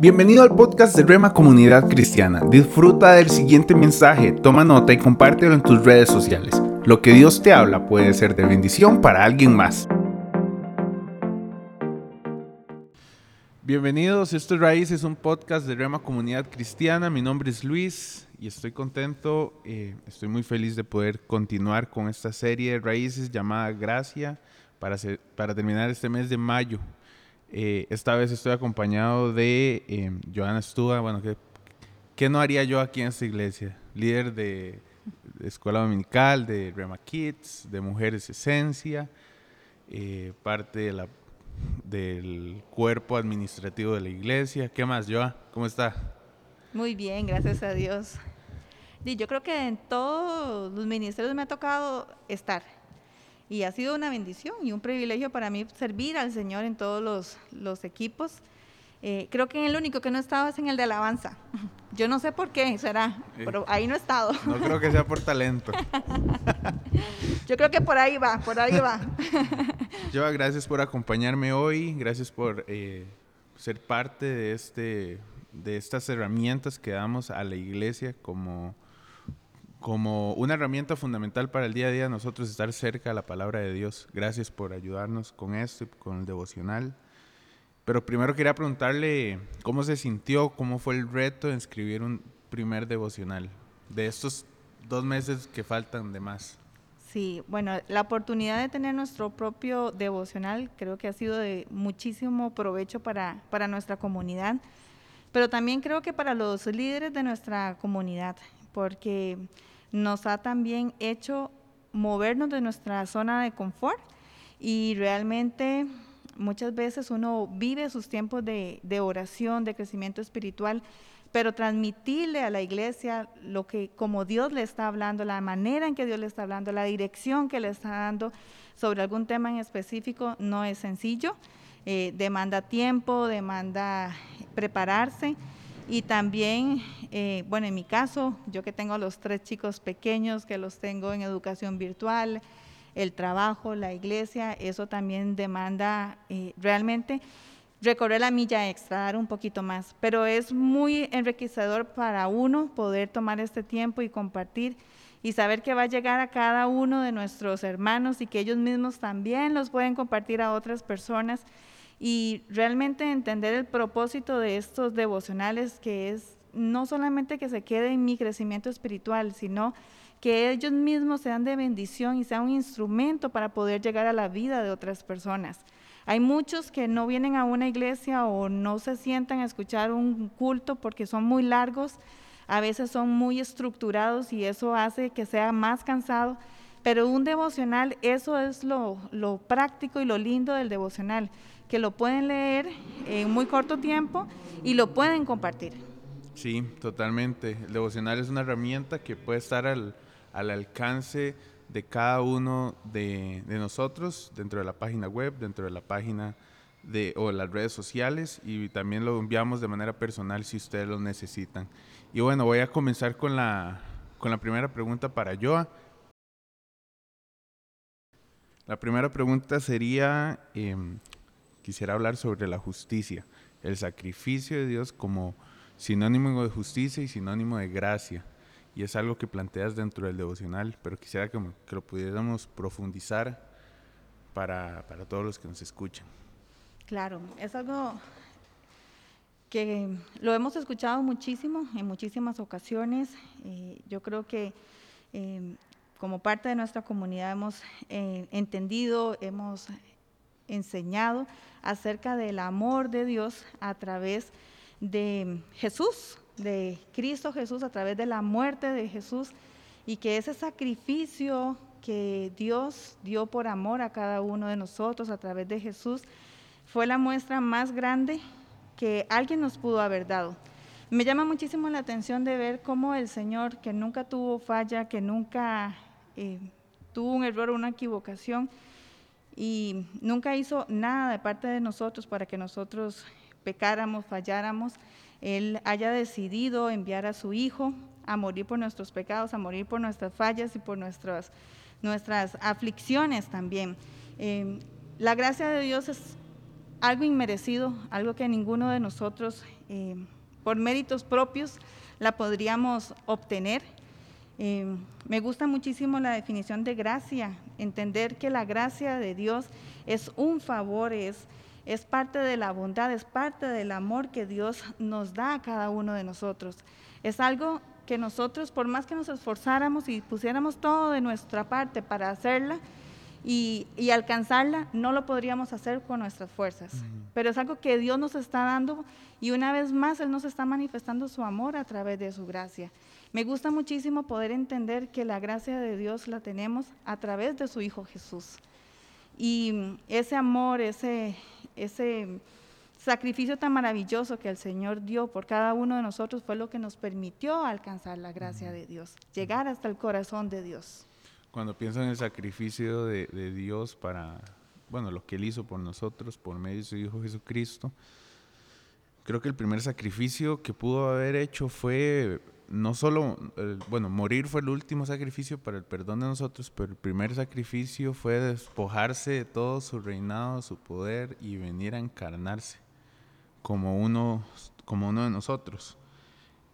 Bienvenido al podcast de Rema Comunidad Cristiana. Disfruta del siguiente mensaje, toma nota y compártelo en tus redes sociales. Lo que Dios te habla puede ser de bendición para alguien más. Bienvenidos, esto es Raíz, es un podcast de Rema Comunidad Cristiana. Mi nombre es Luis y estoy contento, eh, estoy muy feliz de poder continuar con esta serie de raíces llamada Gracia para, para terminar este mes de mayo. Eh, esta vez estoy acompañado de eh, Joana Stúa. Bueno, ¿qué, ¿qué, no haría yo aquí en esta iglesia? Líder de, Escuela Dominical, de Rema Kids, de Mujeres Esencia, eh, parte de la, del cuerpo administrativo de la iglesia. ¿Qué más, Joa? ¿Cómo está? Muy bien, gracias a Dios. Y yo creo que en todos los ministerios me ha tocado estar y ha sido una bendición y un privilegio para mí servir al Señor en todos los, los equipos. Eh, creo que el único que no he estado es en el de alabanza. Yo no sé por qué será, pero ahí no he estado. No creo que sea por talento. Yo creo que por ahí va, por ahí va. Yo gracias por acompañarme hoy, gracias por eh, ser parte de, este, de estas herramientas que damos a la iglesia como como una herramienta fundamental para el día a día nosotros estar cerca de la palabra de Dios. Gracias por ayudarnos con esto y con el devocional. Pero primero quería preguntarle cómo se sintió, cómo fue el reto de escribir un primer devocional de estos dos meses que faltan de más. Sí, bueno, la oportunidad de tener nuestro propio devocional creo que ha sido de muchísimo provecho para, para nuestra comunidad, pero también creo que para los líderes de nuestra comunidad, porque nos ha también hecho movernos de nuestra zona de confort y realmente muchas veces uno vive sus tiempos de, oración, de crecimiento espiritual, pero transmitirle a la iglesia lo que como Dios le está hablando, la manera en que Dios le está hablando, la dirección que le está dando sobre algún tema en específico no es sencillo, eh, demanda tiempo, demanda prepararse y también, eh, bueno, en mi caso, yo que tengo los tres chicos pequeños, que los tengo en educación virtual, el trabajo, la iglesia, eso también demanda eh, realmente recorrer la milla extra, dar un poquito más. Pero es muy enriquecedor para uno poder tomar este tiempo y compartir y saber que va a llegar a cada uno de nuestros hermanos y que ellos mismos también los pueden compartir a otras personas y realmente entender el propósito de estos devocionales, que es no solamente que se quede en mi crecimiento espiritual, sino que ellos mismos sean de bendición y sean un instrumento para poder llegar a la vida de otras personas. Hay muchos que no vienen a una iglesia o no se sientan a escuchar un culto porque son muy largos, a veces son muy estructurados y eso hace que sea más cansado, pero un devocional, eso es lo, lo práctico y lo lindo del devocional, que lo pueden leer en muy corto tiempo y lo pueden compartir. Sí, totalmente. El devocional es una herramienta que puede estar al, alcance de cada uno de, nosotros dentro de la página web, dentro de la página de, o las redes sociales y también lo enviamos de manera personal si ustedes lo necesitan. Y bueno, voy a comenzar con la, con la primera pregunta para Joa. La primera pregunta sería, em, quisiera hablar sobre la justicia, el sacrificio de Dios como sinónimo de justicia y sinónimo de gracia. Y es algo que planteas dentro del devocional, pero quisiera que, lo pudiéramos profundizar para, todos los que nos escuchan. Claro, es algo que lo hemos escuchado muchísimo en muchísimas ocasiones. Yo creo que eh, como parte de nuestra comunidad hemos eh, entendido, hemos enseñado acerca del amor de Dios a través de Jesús, de Cristo Jesús, a través de la muerte de Jesús, y que ese sacrificio que Dios dio por amor a cada uno de nosotros a través de Jesús fue la muestra más grande que alguien nos pudo haber dado. Me llama muchísimo la atención de ver cómo el Señor, que nunca tuvo falla, que nunca eh, tuvo un error o una equivocación, y nunca hizo nada de parte de nosotros para que nosotros pecáramos, falláramos. Él haya decidido enviar a su Hijo a morir por nuestros pecados, a morir por nuestras fallas y por nuestras, nuestras aflicciones también. Eh, la gracia de Dios es algo inmerecido, algo que ninguno de nosotros, eh, por méritos propios, la podríamos obtener. Eh, me gusta muchísimo la definición de gracia, entender que la gracia de Dios es un favor, es, es parte de la bondad, es parte del amor que Dios nos da a cada uno de nosotros. Es algo que nosotros, por más que nos esforzáramos y pusiéramos todo de nuestra parte para hacerla, y, alcanzarla, no lo podríamos hacer con nuestras fuerzas. Pero es algo que Dios nos está dando y una vez más Él nos está manifestando su amor a través de su gracia. Me gusta muchísimo poder entender que la gracia de Dios la tenemos a través de su Hijo Jesús. Y ese amor, ese, ese sacrificio tan maravilloso que el Señor dio por cada uno de nosotros fue lo que nos permitió alcanzar la gracia de Dios, llegar hasta el corazón de Dios cuando pienso en el sacrificio de, Dios para, bueno, lo que Él hizo por nosotros, por medio de su Hijo Jesucristo, creo que el primer sacrificio que pudo haber hecho fue no solo, bueno, morir fue el último sacrificio para el perdón de nosotros, pero el primer sacrificio fue despojarse de todo su reinado, su poder y venir a encarnarse como uno, como uno de nosotros.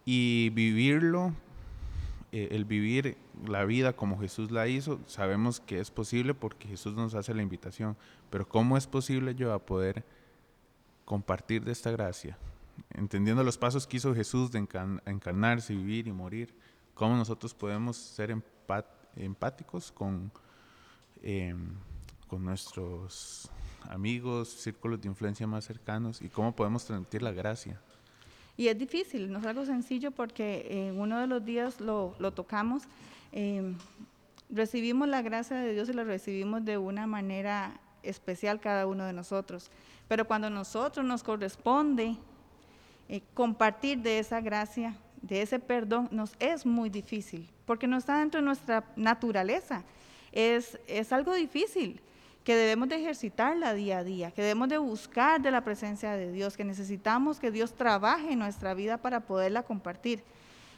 Y vivirlo eh, el vivir la vida como Jesús la hizo, sabemos que es posible porque Jesús nos hace la invitación, pero ¿cómo es posible yo a poder compartir de esta gracia? Entendiendo los pasos que hizo Jesús de encarnarse, vivir y morir, ¿cómo nosotros podemos ser empáticos con, em, con nuestros amigos, círculos de influencia más cercanos y cómo podemos transmitir la gracia? Y es difícil, no es algo sencillo porque en uno de los días lo, tocamos. Em, recibimos la gracia de Dios y la recibimos de una manera especial cada uno de nosotros. Pero cuando a nosotros nos corresponde eh, compartir de esa gracia, de ese perdón, nos es muy difícil, porque no está dentro de nuestra naturaleza. Es, es algo difícil que debemos de ejercitarla día a día, que debemos de buscar de la presencia de Dios, que necesitamos que Dios trabaje en nuestra vida para poderla compartir.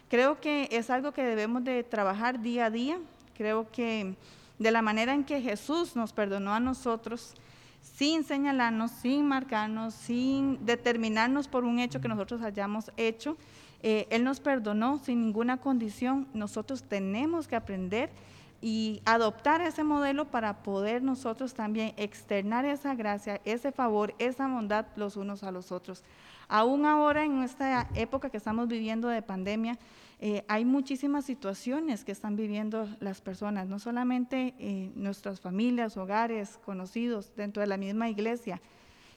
Creo que es algo que debemos de trabajar día a día. Creo que de la manera en que Jesús nos perdonó a nosotros, sin señalarnos, sin marcarnos, sin determinarnos por un hecho que nosotros hayamos hecho, eh, Él nos perdonó sin ninguna condición. Nosotros tenemos que aprender y adoptar ese modelo para poder nosotros también externar esa gracia, ese favor, esa bondad los unos a los otros. Aún ahora en esta época que estamos viviendo de pandemia, eh, hay muchísimas situaciones que están viviendo las personas, no solamente eh, nuestras familias, hogares, conocidos, dentro de la misma iglesia.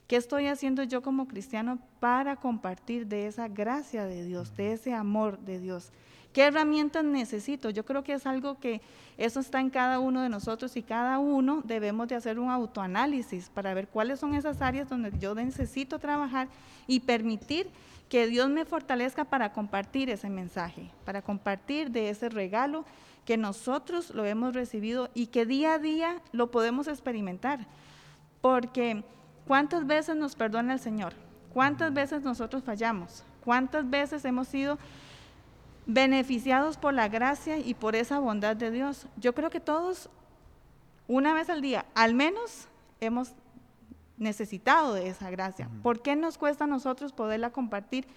¿Qué estoy haciendo yo como cristiano para compartir de esa gracia de Dios, de ese amor de Dios? ¿Qué herramientas necesito? Yo creo que es algo que eso está en cada uno de nosotros y cada uno debemos de hacer un autoanálisis para ver cuáles son esas áreas donde yo necesito trabajar y permitir que Dios me fortalezca para compartir ese mensaje, para compartir de ese regalo que nosotros lo hemos recibido y que día a día lo podemos experimentar. Porque ¿cuántas veces nos perdona el Señor? ¿Cuántas veces nosotros fallamos? ¿Cuántas veces hemos sido beneficiados por la gracia y por esa bondad de Dios. Yo creo que todos, una vez al día, al menos hemos necesitado de esa gracia. ¿Por qué nos cuesta a nosotros poderla compartir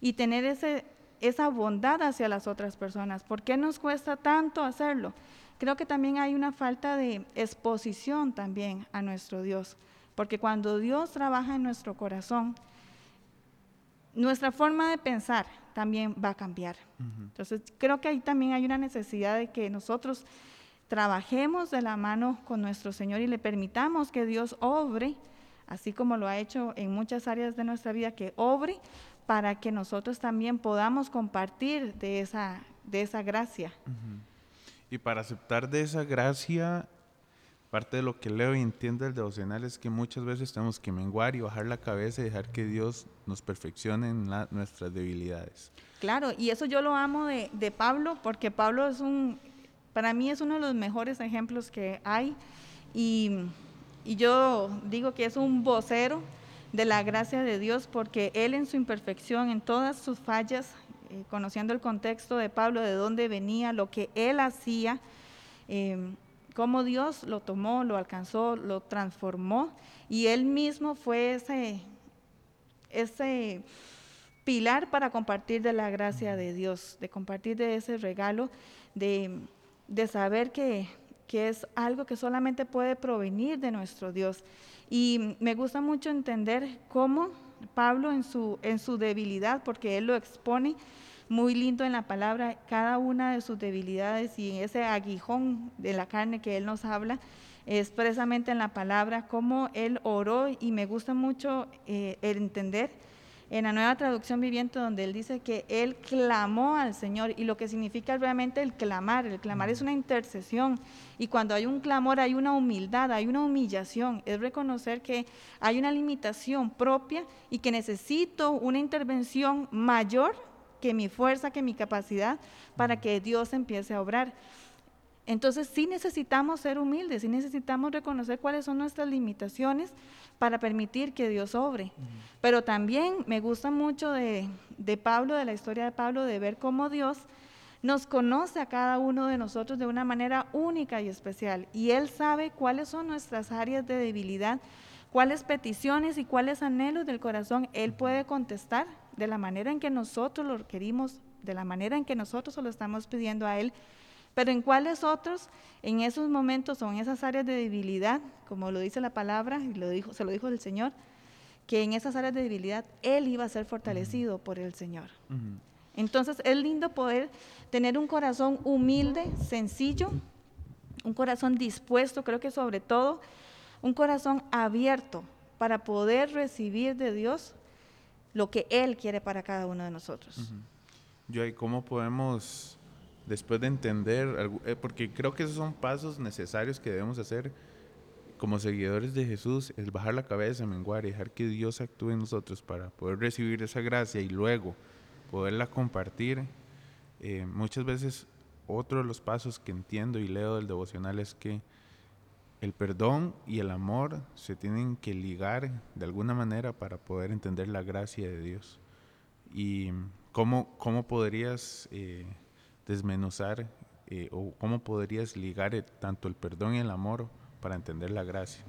y tener ese, esa bondad hacia las otras personas? ¿Por qué nos cuesta tanto hacerlo? Creo que también hay una falta de exposición también a nuestro Dios, porque cuando Dios trabaja en nuestro corazón, nuestra forma de pensar, también va a cambiar. Entonces, creo que ahí también hay una necesidad de que nosotros trabajemos de la mano con nuestro Señor y le permitamos que Dios obre, así como lo ha hecho en muchas áreas de nuestra vida, que obre para que nosotros también podamos compartir de esa, de esa gracia. Y para aceptar de esa gracia, Parte de lo que leo y entiendo del devocional es que muchas veces tenemos que menguar y bajar la cabeza y dejar que Dios nos perfeccione en nuestras debilidades. Claro, y eso yo lo amo de, Pablo, porque Pablo es un, para mí es uno de los mejores ejemplos que hay, y, yo digo que es un vocero de la gracia de Dios, porque él en su imperfección, en todas sus fallas, eh, conociendo el contexto de Pablo, de dónde venía, lo que él hacía, eh, cómo Dios lo tomó, lo alcanzó, lo transformó y él mismo fue ese, ese pilar para compartir de la gracia de Dios, de compartir de ese regalo, de, saber que, que es algo que solamente puede provenir de nuestro Dios. Y me gusta mucho entender cómo Pablo en su, en su debilidad, porque él lo expone muy lindo en la palabra, cada una de sus debilidades y ese aguijón de la carne que él nos habla, es precisamente en la palabra, cómo él oró y me gusta mucho eh, el entender en la nueva traducción viviente donde él dice que él clamó al Señor y lo que significa realmente el clamar, el clamar es una intercesión y cuando hay un clamor hay una humildad, hay una humillación, es reconocer que hay una limitación propia y que necesito una intervención mayor que mi fuerza, que mi capacidad para que Dios empiece a obrar. Entonces sí necesitamos ser humildes, sí necesitamos reconocer cuáles son nuestras limitaciones para permitir que Dios obre. Pero también me gusta mucho de, de, Pablo, de la historia de Pablo, de ver cómo Dios nos conoce a cada uno de nosotros de una manera única y especial. Y Él sabe cuáles son nuestras áreas de debilidad, cuáles peticiones y cuáles anhelos del corazón Él puede contestar de la manera en que nosotros lo requerimos, de la manera en que nosotros se lo estamos pidiendo a Él. Pero en cuáles otros, en esos momentos o en esas áreas de debilidad, como lo dice la palabra, y lo dijo, se lo dijo el Señor, que en esas áreas de debilidad Él iba a ser fortalecido por el Señor. Entonces es lindo poder tener un corazón humilde, sencillo, un corazón dispuesto, creo que sobre todo un corazón abierto para poder recibir de Dios lo que Él quiere para cada uno de nosotros. Yo, ¿y cómo podemos después de entender, eh, porque creo que esos son pasos necesarios que debemos hacer como seguidores de Jesús, es bajar la cabeza, menguar y dejar que Dios actúe en nosotros para poder recibir esa gracia y luego poderla compartir. Eh, muchas veces otro de los pasos que entiendo y leo del devocional es que el perdón y el amor se tienen que ligar de alguna manera para poder entender la gracia de Dios. ¿Y cómo, cómo podrías eh, desmenuzar eh, o cómo podrías ligar tanto el perdón y el amor para entender la gracia?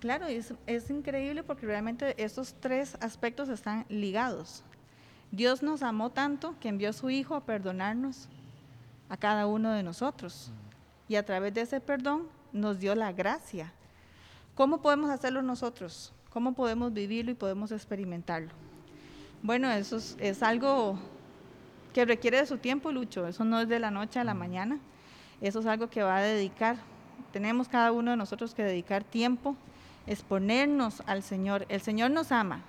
Claro, es, es increíble porque realmente estos tres aspectos están ligados. Dios nos amó tanto que envió a su Hijo a perdonarnos a cada uno de nosotros. Y a través de ese perdón nos dio la gracia. ¿Cómo podemos hacerlo nosotros? ¿Cómo podemos vivirlo y podemos experimentarlo? Bueno, eso es, algo que requiere de su tiempo, Lucho. Eso no es de la noche a la mañana. Eso es algo que va a dedicar. Tenemos cada uno de nosotros que dedicar tiempo, exponernos al Señor. El Señor nos ama,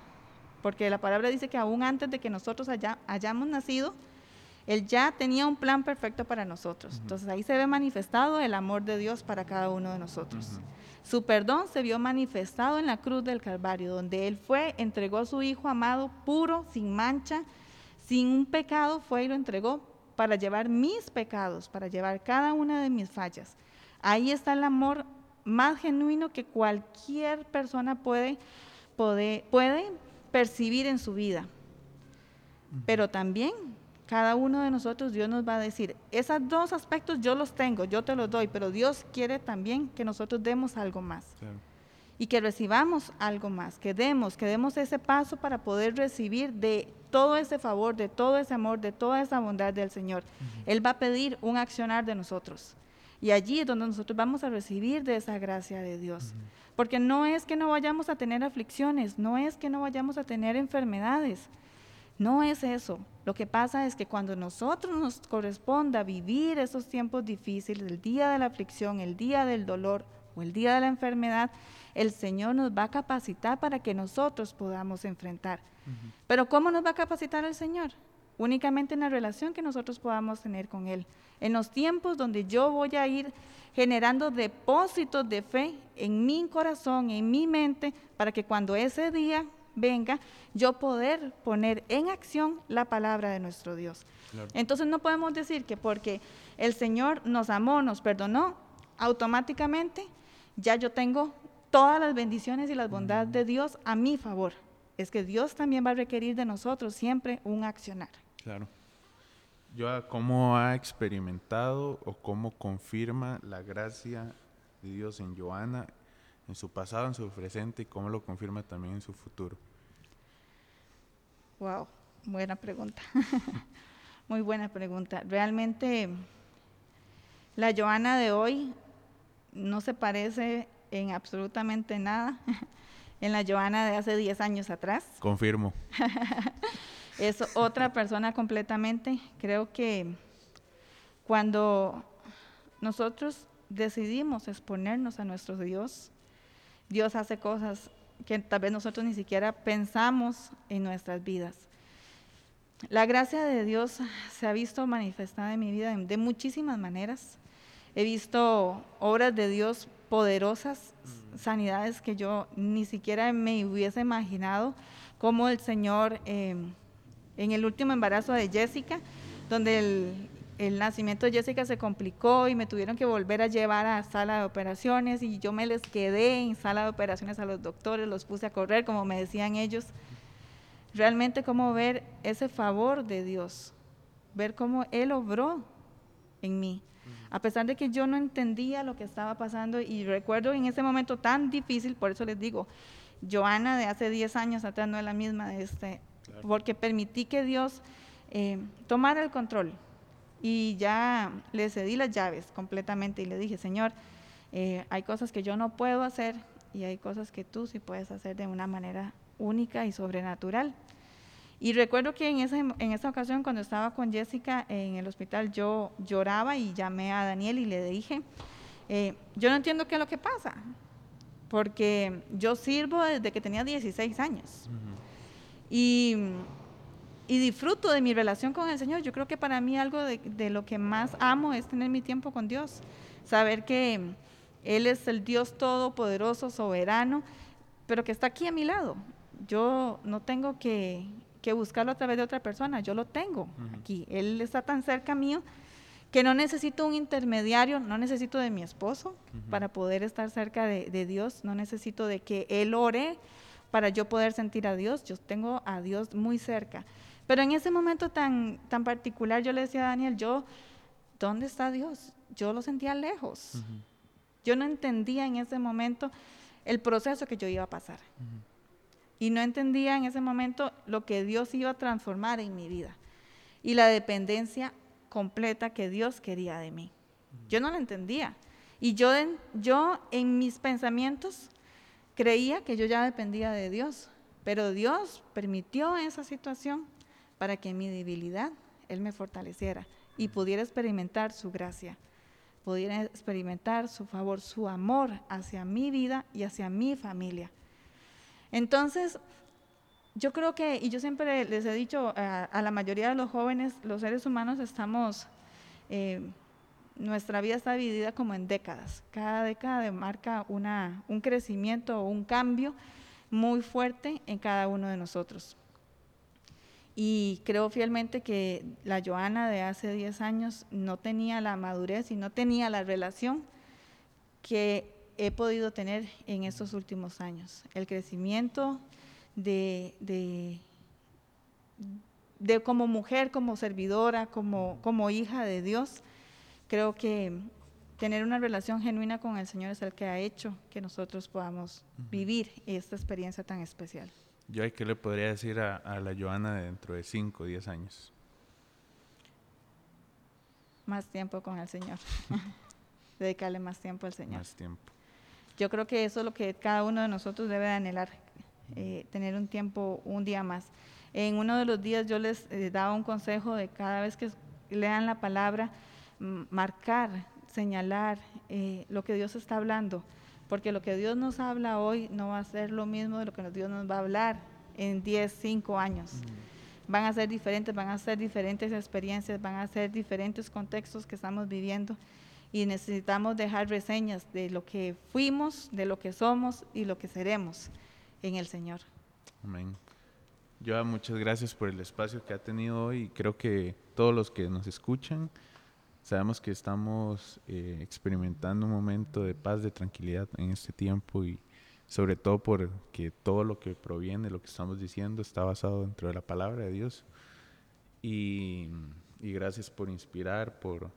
porque la palabra dice que aún antes de que nosotros hayamos nacido, Él ya tenía un plan perfecto para nosotros. Entonces ahí se ve manifestado el amor de Dios para cada uno de nosotros. Su perdón se vio manifestado en la cruz del Calvario, donde Él fue, entregó a su Hijo amado, puro, sin mancha, sin un pecado fue y lo entregó para llevar mis pecados, para llevar cada una de mis fallas. Ahí está el amor más genuino que cualquier persona puede, puede, puede percibir en su vida. Pero también cada uno de nosotros Dios nos va a decir, esos dos aspectos yo los tengo, yo te los doy, pero Dios quiere también que nosotros demos algo más. Y que recibamos algo más, que demos, que demos ese paso para poder recibir de todo ese favor, de todo ese amor, de toda esa bondad del Señor. Él va a pedir un accionar de nosotros. Y allí es donde nosotros vamos a recibir de esa gracia de Dios. Porque no es que no vayamos a tener aflicciones, no es que no vayamos a tener enfermedades. No es eso. Lo que pasa es que cuando nosotros nos corresponda vivir esos tiempos difíciles, el día de la aflicción, el día del dolor o el día de la enfermedad, el Señor nos va a capacitar para que nosotros podamos enfrentar. Pero ¿cómo nos va a capacitar el Señor? Únicamente en la relación que nosotros podamos tener con Él. En los tiempos donde yo voy a ir generando depósitos de fe en mi corazón, en mi mente, para que cuando ese día venga, yo poder poner en acción la palabra de nuestro Dios. Entonces no podemos decir que porque el Señor nos amó, nos perdonó, automáticamente ya yo tengo todas las bendiciones y las bondades de Dios a mi favor. Es que Dios también va a requerir de nosotros siempre un accionar. Claro. Yo, ¿cómo ha experimentado o cómo confirma la gracia de Dios en Joana, en su pasado, en su presente y cómo lo confirma también en su futuro? Wow, buena pregunta. Muy buena pregunta. Realmente la Joana de hoy no se parece en absolutamente nada en la Joana de hace 10 años atrás. Confirmo. es otra persona completamente. Creo que cuando nosotros decidimos exponernos a nuestro Dios, Dios hace cosas que tal vez nosotros ni siquiera pensamos en nuestras vidas. La gracia de Dios se ha visto manifestada en mi vida de muchísimas maneras. He visto obras de Dios poderosas, mm. sanidades que yo ni siquiera me hubiese imaginado, como el Señor em, en el último embarazo de Jessica, donde el, el, nacimiento de Jessica se complicó y me tuvieron que volver a llevar a sala de operaciones y yo me les quedé en sala de operaciones a los doctores, los puse a correr, como me decían ellos. Realmente como ver ese favor de Dios, ver cómo Él obró en mí. A pesar de que yo no entendía lo que estaba pasando y recuerdo en ese momento tan difícil, por eso les digo, Joana de hace 10 años atrás no es la misma de este, porque permití que Dios eh, tomara el control y ya le cedí las llaves completamente y le dije, Señor, eh, hay cosas que yo no puedo hacer y hay cosas que tú sí puedes hacer de una manera única y sobrenatural. Y recuerdo que en, esa, en esa ocasión, cuando estaba con Jessica en el hospital, yo lloraba y llamé a Daniel y le dije, eh, yo no entiendo qué es lo que pasa, porque yo sirvo desde que tenía 16 años. y, y, disfruto de mi relación con el Señor. Yo creo que para mí algo de, de lo que más amo es tener mi tiempo con Dios, saber que Él es el Dios todopoderoso, soberano, pero que está aquí a mi lado. Yo no tengo que que buscarlo a través de otra persona. Yo lo tengo aquí. Él está tan cerca mío que no necesito un intermediario, no necesito de mi esposo para poder estar cerca de, Dios, no necesito de que Él ore para yo poder sentir a Dios. Yo tengo a Dios muy cerca. Pero en ese momento tan, tan particular yo le decía a Daniel, yo, ¿dónde está Dios? Yo lo sentía lejos. Yo no entendía en ese momento el proceso que yo iba a pasar y no entendía en ese momento lo que Dios iba a transformar en mi vida y la dependencia completa que Dios quería de mí. Yo no lo entendía. Y yo en, yo en mis pensamientos creía que yo ya dependía de Dios, pero Dios permitió esa situación para que en mi debilidad Él me fortaleciera y pudiera experimentar su gracia, pudiera experimentar su favor, su amor hacia mi vida y hacia mi familia. Entonces, yo creo que, y yo siempre les he dicho a, la mayoría de los jóvenes, los seres humanos estamos, eh, nuestra vida está dividida como en décadas. Cada década marca una, un crecimiento o un cambio muy fuerte en cada uno de nosotros. Y creo fielmente que la Joana de hace 10 años no tenía la madurez y no tenía la relación que he podido tener en estos últimos años. El crecimiento de, de, como mujer, como servidora, como, como hija de Dios, creo que tener una relación genuina con el Señor es el que ha hecho que nosotros podamos vivir esta experiencia tan especial. Yo, ¿qué le podría decir a, a la Joana de dentro de 5 o 10 años? Más tiempo con el Señor. Dedicarle más tiempo al Señor. Más tiempo. Yo creo que eso es lo que cada uno de nosotros debe anhelar, eh, tener un tiempo, un día más. En uno de los días yo les eh, daba un consejo de cada vez que lean la palabra, marcar, señalar eh, lo que Dios está hablando, porque lo que Dios nos habla hoy no va a ser lo mismo de lo que Dios nos va a hablar en 10, 5 años. Van a ser diferentes, van a ser diferentes experiencias, van a ser diferentes contextos que estamos viviendo y necesitamos dejar reseñas de lo que fuimos, de lo que somos y lo que seremos en el Señor. Amén. Yo muchas gracias por el espacio que ha tenido hoy. Creo que todos los que nos escuchan sabemos que estamos eh, experimentando un momento de paz, de tranquilidad en este tiempo y sobre todo porque todo lo que proviene, lo que estamos diciendo, está basado dentro de la palabra de Dios. Y gracias por inspirar, por,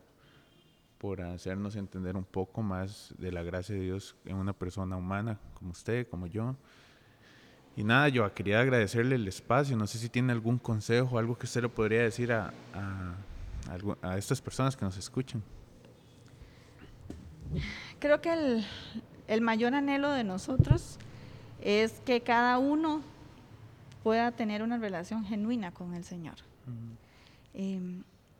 por hacernos entender un poco más de la gracia de Dios en una persona humana como usted, como yo. Y nada, yo quería agradecerle el espacio. No sé si tiene algún consejo, algo que usted le podría decir a, estas personas que nos escuchan. Creo que el, el, mayor anhelo de nosotros es que cada uno pueda tener una relación genuina con el Señor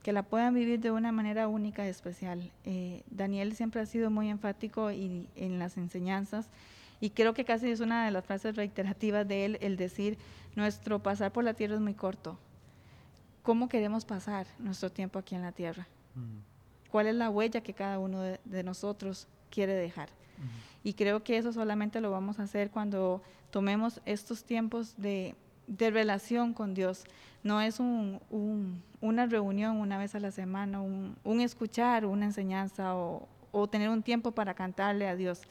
que la puedan vivir de una manera única y especial. Eh, Daniel siempre ha sido muy enfático y, en las enseñanzas y creo que casi es una de las frases reiterativas de él el decir, nuestro pasar por la tierra es muy corto. ¿Cómo queremos pasar nuestro tiempo aquí en la tierra? ¿Cuál es la huella que cada uno de, nosotros quiere dejar? Y creo que eso solamente lo vamos a hacer cuando tomemos estos tiempos de, de relación con Dios. No es un, una reunión una vez a la semana, un, escuchar una enseñanza o, tener un tiempo para cantarle a Dios.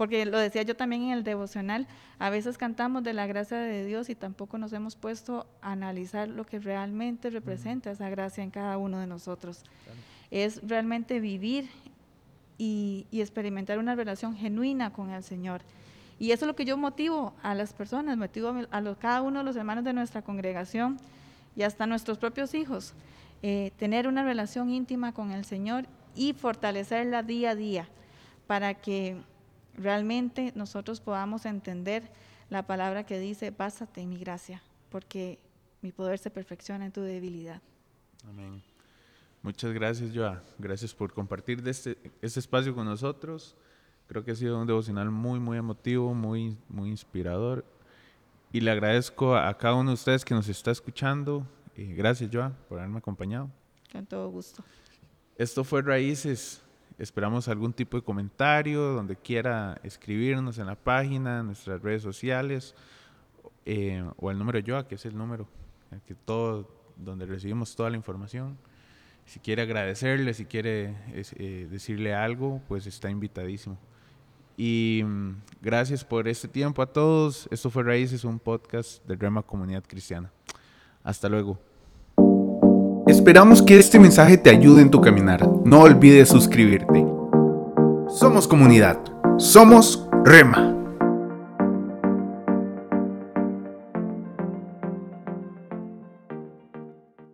Porque lo decía yo también en el devocional, a veces cantamos de la gracia de Dios y tampoco nos hemos puesto a analizar lo que realmente representa esa gracia en cada uno de nosotros. Es realmente vivir y, experimentar una relación genuina con el Señor. Y eso es lo que yo motivo a las personas, motivo a, cada uno de los hermanos de nuestra congregación y hasta nuestros propios hijos, eh, tener una relación íntima con el Señor y fortalecerla día a día para que realmente nosotros podamos entender la palabra que dice, básate en mi gracia, porque mi poder se perfecciona en tu debilidad. Amén. Muchas gracias, Joa. Gracias por compartir este, este espacio con nosotros. Creo que ha sido un devocional muy, muy emotivo, muy, muy inspirador. Y le agradezco a, cada uno de ustedes que nos está escuchando. Y gracias, Joa, por haberme acompañado. Con todo gusto. Esto fue Raíces. Esperamos algún tipo de comentario, donde quiera escribirnos en la página, en nuestras redes sociales, eh, o el número Joa, que es el número que todo, donde recibimos toda la información. Si quiere agradecerle, si quiere eh, decirle algo, pues está invitadísimo. Y mm, gracias por este tiempo a todos. Esto fue Raíces, un podcast de Rema Comunidad Cristiana. Hasta luego. Esperamos que este mensaje te ayude en tu caminar. No olvides suscribirte. Somos comunidad. Somos Rema.